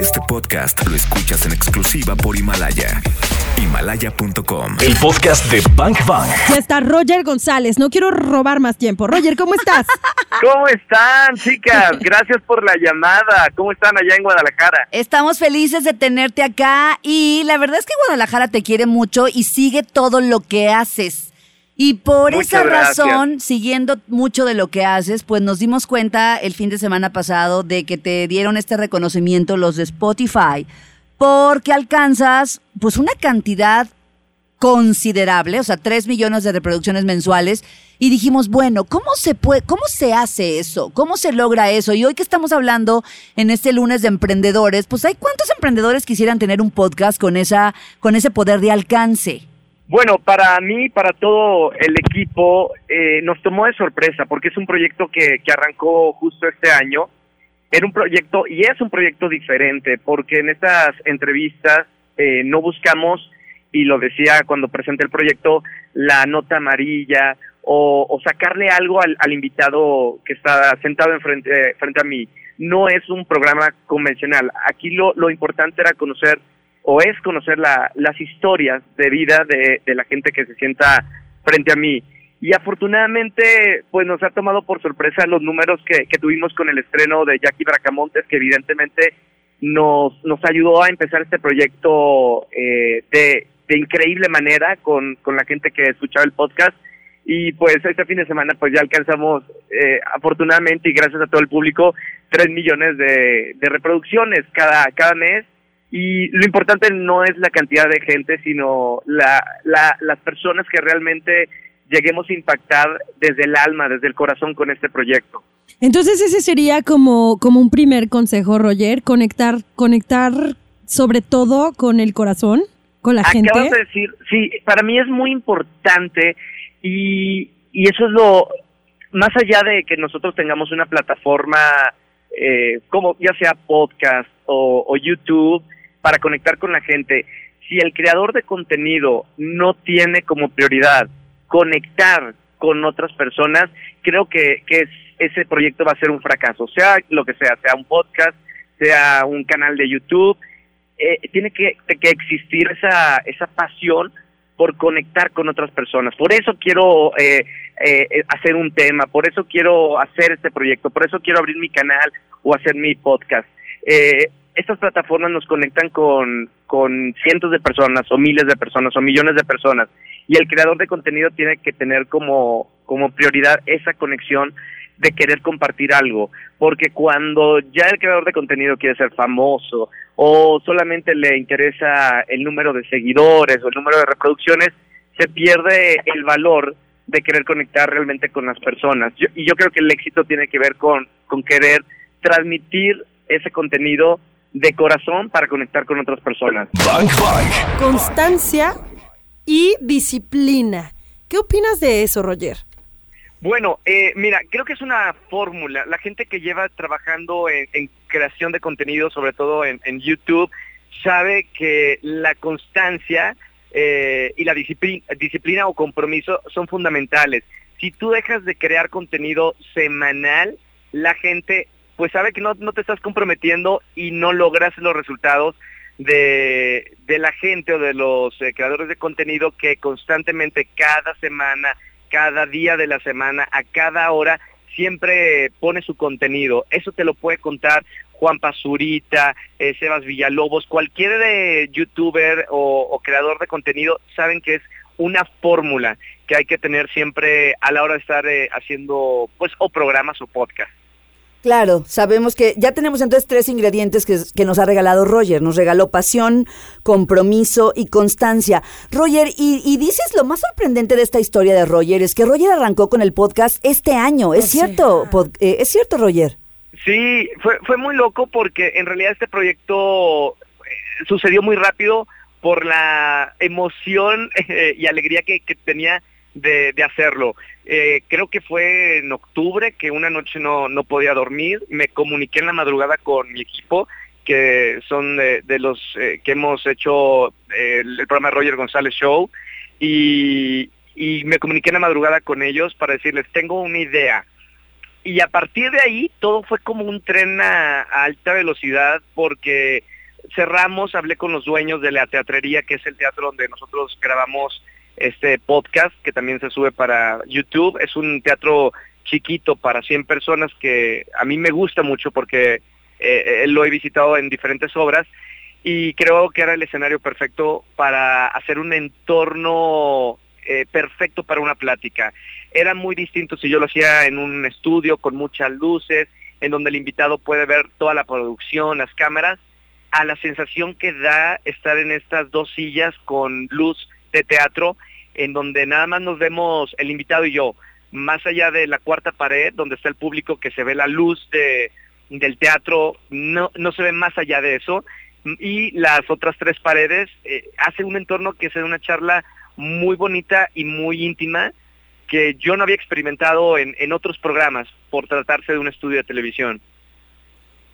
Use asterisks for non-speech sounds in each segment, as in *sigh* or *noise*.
Este podcast lo escuchas en exclusiva por Himalaya. Himalaya.com. El podcast de Bank Bank. Ya está Roger González. No quiero robar más tiempo. Roger, ¿cómo estás? *laughs* ¿Cómo están, chicas? Gracias por la llamada. ¿Cómo están allá en Guadalajara? Estamos felices de tenerte acá y la verdad es que Guadalajara te quiere mucho y sigue todo lo que haces. Y por Muchas esa gracias. razón, siguiendo mucho de lo que haces, pues nos dimos cuenta el fin de semana pasado de que te dieron este reconocimiento los de Spotify, porque alcanzas pues una cantidad considerable, o sea, 3 millones de reproducciones mensuales, y dijimos, bueno, ¿cómo se puede, cómo se hace eso? ¿Cómo se logra eso? Y hoy que estamos hablando en este lunes de emprendedores, pues hay cuántos emprendedores quisieran tener un podcast con esa, con ese poder de alcance. Bueno, para mí, para todo el equipo, eh, nos tomó de sorpresa porque es un proyecto que, que arrancó justo este año. Era un proyecto y es un proyecto diferente porque en estas entrevistas eh, no buscamos, y lo decía cuando presenté el proyecto, la nota amarilla o, o sacarle algo al, invitado que está sentado enfrente frente a mí. No es un programa convencional. Aquí lo, lo importante era conocer o es conocer la, las historias de vida de, la gente que se sienta frente a mí. Y afortunadamente, pues nos ha tomado por sorpresa los números que, tuvimos con el estreno de Jackie Bracamontes, que evidentemente nos, nos ayudó a empezar este proyecto eh, de, increíble manera con, con la gente que escuchaba el podcast. Y pues este fin de semana pues ya alcanzamos, eh, afortunadamente y gracias a todo el público, tres millones de, de reproducciones cada, cada mes y lo importante no es la cantidad de gente, sino la, la, las personas que realmente lleguemos a impactar desde el alma, desde el corazón con este proyecto. Entonces ese sería como, como un primer consejo, Roger, conectar, conectar sobre todo con el corazón, con la gente. Acabas de decir, sí, para mí es muy importante y, y eso es lo, más allá de que nosotros tengamos una plataforma eh, como ya sea podcast o, o YouTube para conectar con la gente, si el creador de contenido no tiene como prioridad conectar con otras personas, creo que, que es, ese proyecto va a ser un fracaso, sea lo que sea, sea un podcast, sea un canal de YouTube, eh, tiene que, que existir esa, esa pasión por conectar con otras personas. Por eso quiero eh, eh, hacer un tema, por eso quiero hacer este proyecto, por eso quiero abrir mi canal o hacer mi podcast. Estas plataformas nos conectan con, con cientos de personas o miles de personas o millones de personas y el creador de contenido tiene que tener como, como prioridad esa conexión de querer compartir algo, porque cuando ya el creador de contenido quiere ser famoso o solamente le interesa el número de seguidores o el número de reproducciones, se pierde el valor de querer conectar realmente con las personas. Yo- y yo creo que el éxito tiene que ver con, con querer transmitir ese contenido de corazón para conectar con otras personas. Bank Bank. Constancia y disciplina. ¿Qué opinas de eso, Roger? Bueno, eh, mira, creo que es una fórmula. La gente que lleva trabajando en, en creación de contenido, sobre todo en, en YouTube, sabe que la constancia eh, y la disciplina, disciplina o compromiso son fundamentales. Si tú dejas de crear contenido semanal, la gente pues sabe que no, no te estás comprometiendo y no logras los resultados de, de la gente o de los eh, creadores de contenido que constantemente cada semana, cada día de la semana, a cada hora, siempre pone su contenido. Eso te lo puede contar Juan Pazurita, eh, Sebas Villalobos, cualquier de youtuber o, creador de contenido saben que es una fórmula que hay que tener siempre a la hora de estar eh, haciendo pues o programas o podcast. Claro, sabemos que ya tenemos entonces tres ingredientes que, que nos ha regalado Roger. Nos regaló pasión, compromiso y constancia. Roger, y, y dices lo más sorprendente de esta historia de Roger es que Roger arrancó con el podcast este año. ¿Es Sí. cierto? Pod- eh, ¿Es cierto, Roger? Sí, fue, fue muy loco porque en realidad este proyecto eh, sucedió muy rápido por la emoción *laughs* eh, y alegría que, que tenía de, de hacerlo. Eh, creo que fue en octubre que una noche no, no podía dormir. Me comuniqué en la madrugada con mi equipo, que son de, los eh, que hemos hecho eh, el, programa Roger González Show, y, y me comuniqué en la madrugada con ellos para decirles, tengo una idea y a partir de ahí todo fue como un tren a alta velocidad porque cerramos, hablé con los dueños de la teatrería, que es el teatro donde nosotros grabamos este podcast, que también se sube para YouTube. Es un teatro chiquito para 100 personas que a mí me gusta mucho porque eh, lo he visitado en diferentes obras y creo que era el escenario perfecto para hacer un entorno eh, perfecto para una plática. Era muy distinto si yo lo hacía en un estudio con muchas luces, en donde el invitado puede ver toda la producción, las cámaras, a la sensación que da estar en estas dos sillas con luz de teatro, en donde nada más nos vemos el invitado y yo, más allá de la cuarta pared, donde está el público, que se ve la luz de, del teatro, no, no se ve más allá de eso, y las otras tres paredes, eh, hace un entorno que es una charla muy bonita y muy íntima, que yo no había experimentado en, en otros programas, por tratarse de un estudio de televisión.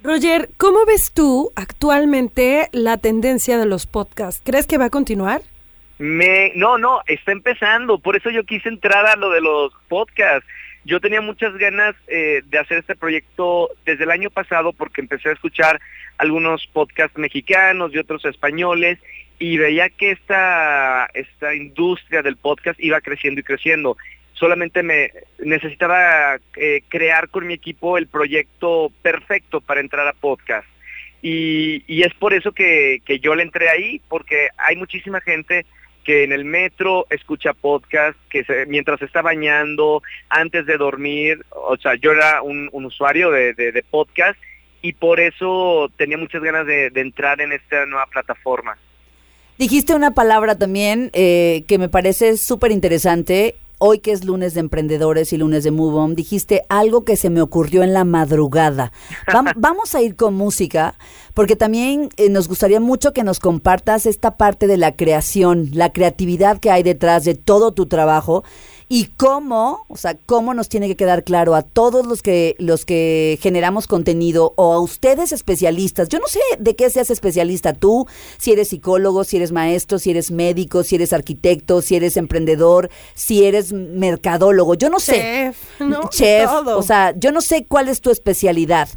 Roger, ¿cómo ves tú actualmente la tendencia de los podcasts? ¿Crees que va a continuar? Me, no, no, está empezando, por eso yo quise entrar a lo de los podcasts. Yo tenía muchas ganas eh, de hacer este proyecto desde el año pasado porque empecé a escuchar algunos podcasts mexicanos y otros españoles y veía que esta, esta industria del podcast iba creciendo y creciendo solamente me necesitaba eh, crear con mi equipo el proyecto perfecto para entrar a podcast. Y, y es por eso que, que, yo le entré ahí, porque hay muchísima gente que en el metro escucha podcast, que se, mientras está bañando, antes de dormir, o sea, yo era un, usuario de, de, podcast y por eso tenía muchas ganas de, de entrar en esta nueva plataforma. Dijiste una palabra también eh, que me parece súper interesante hoy que es lunes de emprendedores y lunes de Move On, dijiste algo que se me ocurrió en la madrugada. *laughs* vamos a ir con música, porque también eh, nos gustaría mucho que nos compartas esta parte de la creación, la creatividad que hay detrás de todo tu trabajo y cómo, o sea, cómo nos tiene que quedar claro a todos los que los que generamos contenido o a ustedes especialistas. Yo no sé de qué seas especialista tú, si eres psicólogo, si eres maestro, si eres médico, si eres arquitecto, si eres emprendedor, si eres mercadólogo. Yo no sé. Chef, *laughs* ¿no? Chef, Todo. o sea, yo no sé cuál es tu especialidad.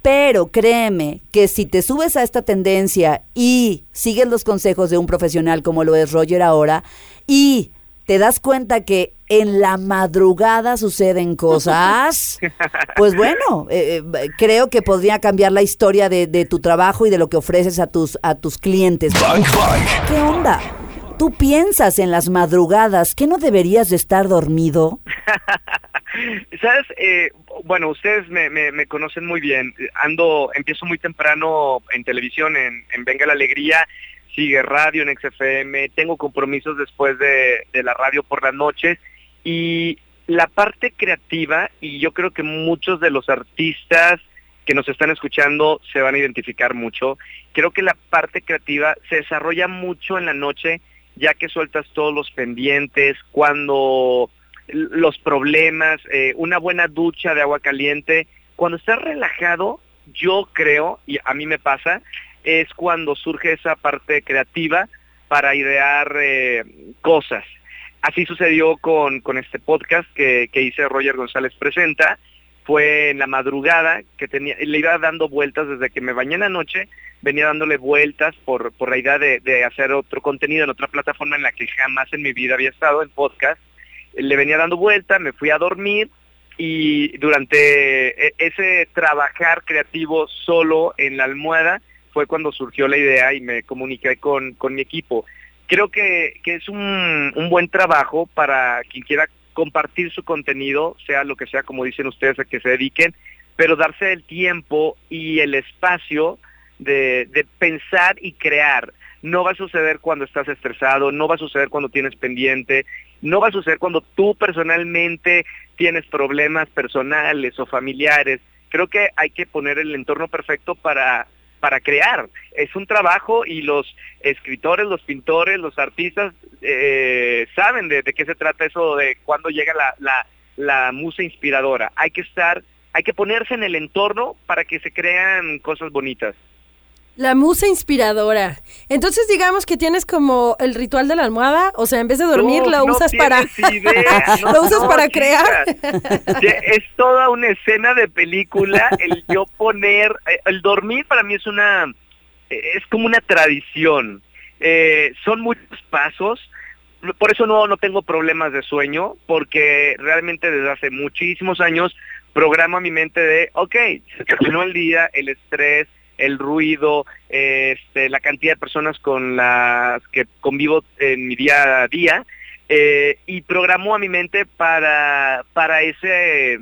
Pero créeme que si te subes a esta tendencia y sigues los consejos de un profesional como lo es Roger ahora y te das cuenta que en la madrugada suceden cosas, *laughs* pues bueno, eh, eh, creo que podría cambiar la historia de, de, tu trabajo y de lo que ofreces a tus, a tus clientes. Bank Bank. ¿Qué onda? ¿Tú piensas en las madrugadas que no deberías de estar dormido? *laughs* ¿Sabes? Eh, bueno, ustedes me, me, me, conocen muy bien. Ando, empiezo muy temprano en televisión, en, en Venga la Alegría, sigue radio en XFM, tengo compromisos después de, de la radio por las noches y la parte creativa, y yo creo que muchos de los artistas que nos están escuchando se van a identificar mucho, creo que la parte creativa se desarrolla mucho en la noche, ya que sueltas todos los pendientes, cuando los problemas, eh, una buena ducha de agua caliente, cuando estás relajado, yo creo, y a mí me pasa, es cuando surge esa parte creativa para idear eh, cosas. Así sucedió con, con este podcast que, que, hice Roger González Presenta. Fue en la madrugada que tenía, le iba dando vueltas desde que me bañé en la noche, venía dándole vueltas por, por la idea de, de hacer otro contenido en otra plataforma en la que jamás en mi vida había estado, en podcast. Le venía dando vueltas, me fui a dormir y durante e, ese trabajar creativo solo en la almohada fue cuando surgió la idea y me comuniqué con, con mi equipo creo que, es un, buen trabajo para quien quiera compartir su contenido, sea lo que sea, como dicen ustedes, a que se dediquen, pero darse el tiempo y el espacio de pensar y crear. No va a suceder cuando estás estresado, no va a suceder cuando tienes pendiente, no va a suceder cuando tú personalmente tienes problemas personales o familiares. Creo que hay que poner el entorno perfecto para para crear. Es un trabajo y los escritores, los pintores, los artistas eh, saben de, qué se trata eso de cuando llega la, la, la, musa inspiradora. Hay que estar, hay que ponerse en el entorno para que se crean cosas bonitas. La musa inspiradora. Entonces digamos que tienes como el ritual de la almohada, o sea, en vez de dormir No, la no usas para idea, *laughs* no, lo usas para crear. Es toda una escena de película el yo poner eh, el dormir para mí es una eh, es como una tradición. Eh, son muchos pasos. Por eso no, no tengo problemas de sueño, porque realmente desde hace muchísimos años programo a mi mente de, ok, se terminó el día, el estrés, el ruido, este, la cantidad de personas con las que convivo en mi día a día, eh, y programo a mi mente para, para ese,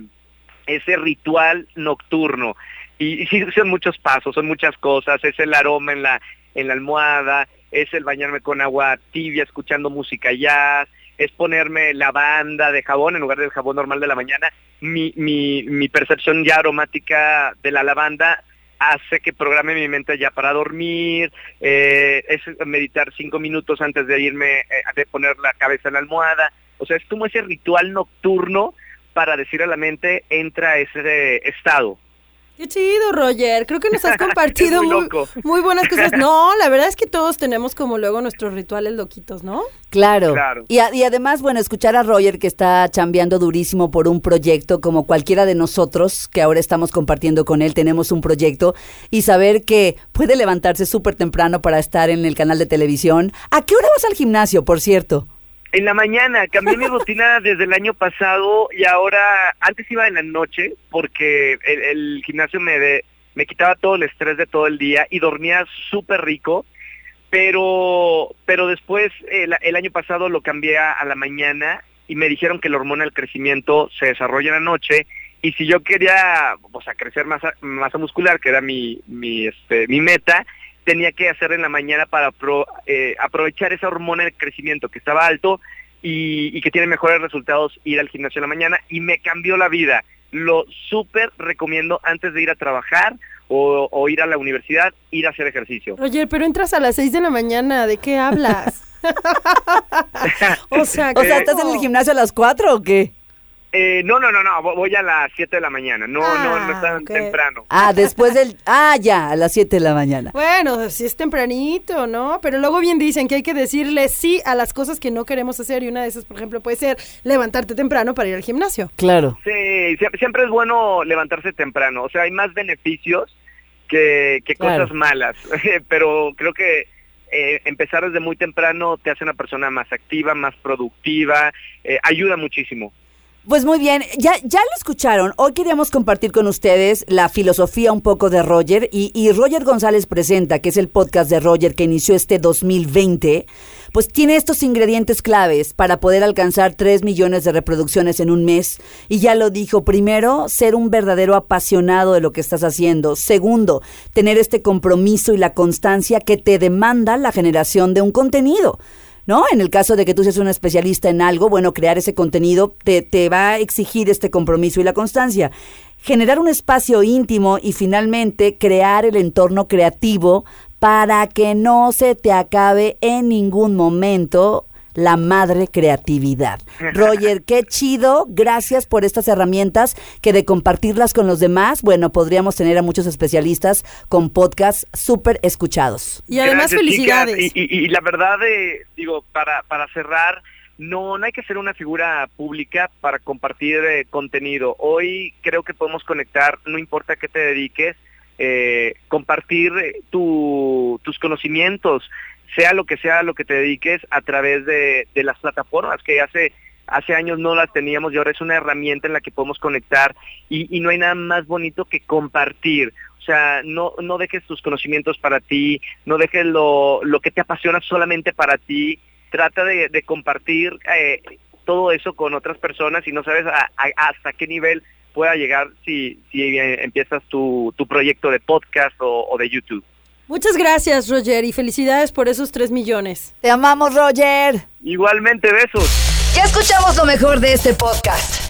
ese ritual nocturno. Y, y sí, son muchos pasos, son muchas cosas, es el aroma en la, en la almohada, es el bañarme con agua tibia escuchando música jazz, es ponerme lavanda de jabón en lugar del jabón normal de la mañana. Mi, mi, mi percepción ya aromática de la lavanda hace que programe mi mente ya para dormir, eh, es meditar cinco minutos antes de irme, eh, de poner la cabeza en la almohada. O sea, es como ese ritual nocturno para decir a la mente, entra ese estado. Qué chido, Roger. Creo que nos has *laughs* compartido muy muy, loco. muy buenas cosas. No, la verdad es que todos tenemos como luego nuestros rituales loquitos, ¿no? Claro. Claro. Y, a- y además, bueno, escuchar a Roger que está chambeando durísimo por un proyecto como cualquiera de nosotros que ahora estamos compartiendo con él, tenemos un proyecto y saber que puede levantarse súper temprano para estar en el canal de televisión. ¿A qué hora vas al gimnasio, por cierto? En la mañana, cambié mi *laughs* rutina desde el año pasado y ahora, antes iba en la noche porque el, el gimnasio me, de- me quitaba todo el estrés de todo el día y dormía súper rico, pero, pero después el, el año pasado lo cambié a, a la mañana y me dijeron que la hormona del crecimiento se desarrolla en la noche y si yo quería o sea, crecer masa, masa muscular, que era mi, mi, este, mi meta, tenía que hacer en la mañana para pro- eh, aprovechar esa hormona del crecimiento que estaba alto y, y que tiene mejores resultados ir al gimnasio en la mañana y me cambió la vida. Lo súper recomiendo antes de ir a trabajar o, o ir a la universidad, ir a hacer ejercicio. Roger, pero entras a las 6 de la mañana, ¿de qué hablas? *laughs* *laughs* o sea, O sea. ¿estás en el gimnasio a las 4 o qué? Eh, no, no, no, no, vo- voy a las 7 de la mañana, no, no, no es Ah, tan temprano. Ah, después del... Ah, ya, a las 7 de la mañana. Bueno, si es tempranito, ¿no? Pero luego bien dicen que hay que decirle sí a las cosas que no queremos hacer y una de esas, por ejemplo, puede ser levantarte temprano para ir al gimnasio. Claro. Sí, sie- siempre es bueno levantarse temprano, o sea, hay más beneficios que, que Claro. cosas malas, *laughs* pero creo que eh, empezar desde muy temprano te hace una persona más activa, más productiva, eh, ayuda muchísimo. Pues muy bien, ya, ya lo escucharon. Hoy queríamos compartir con ustedes la filosofía un poco de Roger y, y Roger González Presenta, que es el podcast de Roger que inició este 2020, pues tiene estos ingredientes claves para poder alcanzar 3 millones de reproducciones en un mes. Y ya lo dijo, primero, ser un verdadero apasionado de lo que estás haciendo. Segundo, tener este compromiso y la constancia que te demanda la generación de un contenido. ¿No? En el caso de que tú seas un especialista en algo, bueno, crear ese contenido te, te va a exigir este compromiso y la constancia. Generar un espacio íntimo y finalmente crear el entorno creativo para que no se te acabe en ningún momento la madre creatividad. Roger, qué chido. Gracias por estas herramientas que de compartirlas con los demás, bueno, podríamos tener a muchos especialistas con podcasts súper escuchados. Y además, Gracias, felicidades. chicas. Y, y- y la verdad, eh, digo, para, para cerrar, no, no hay que ser una figura pública para compartir eh, contenido. Hoy creo que podemos conectar, no importa a qué te dediques, eh, compartir eh, tu- tus conocimientos, sea lo que sea lo que te dediques, a través de, de las plataformas que hace hace años no las teníamos y ahora es una herramienta en la que podemos conectar y, no hay nada más bonito que compartir. O sea, no, no dejes tus conocimientos para ti, no dejes lo, lo que te apasiona solamente para ti. Trata de, compartir eh, todo eso con otras personas y no sabes hasta qué nivel pueda llegar si, si empiezas tu, tu proyecto de podcast o de YouTube. Muchas gracias, Roger, y felicidades por esos 3 millones. Te amamos, Roger. Igualmente, besos. Ya escuchamos lo mejor de este podcast.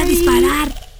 disparar.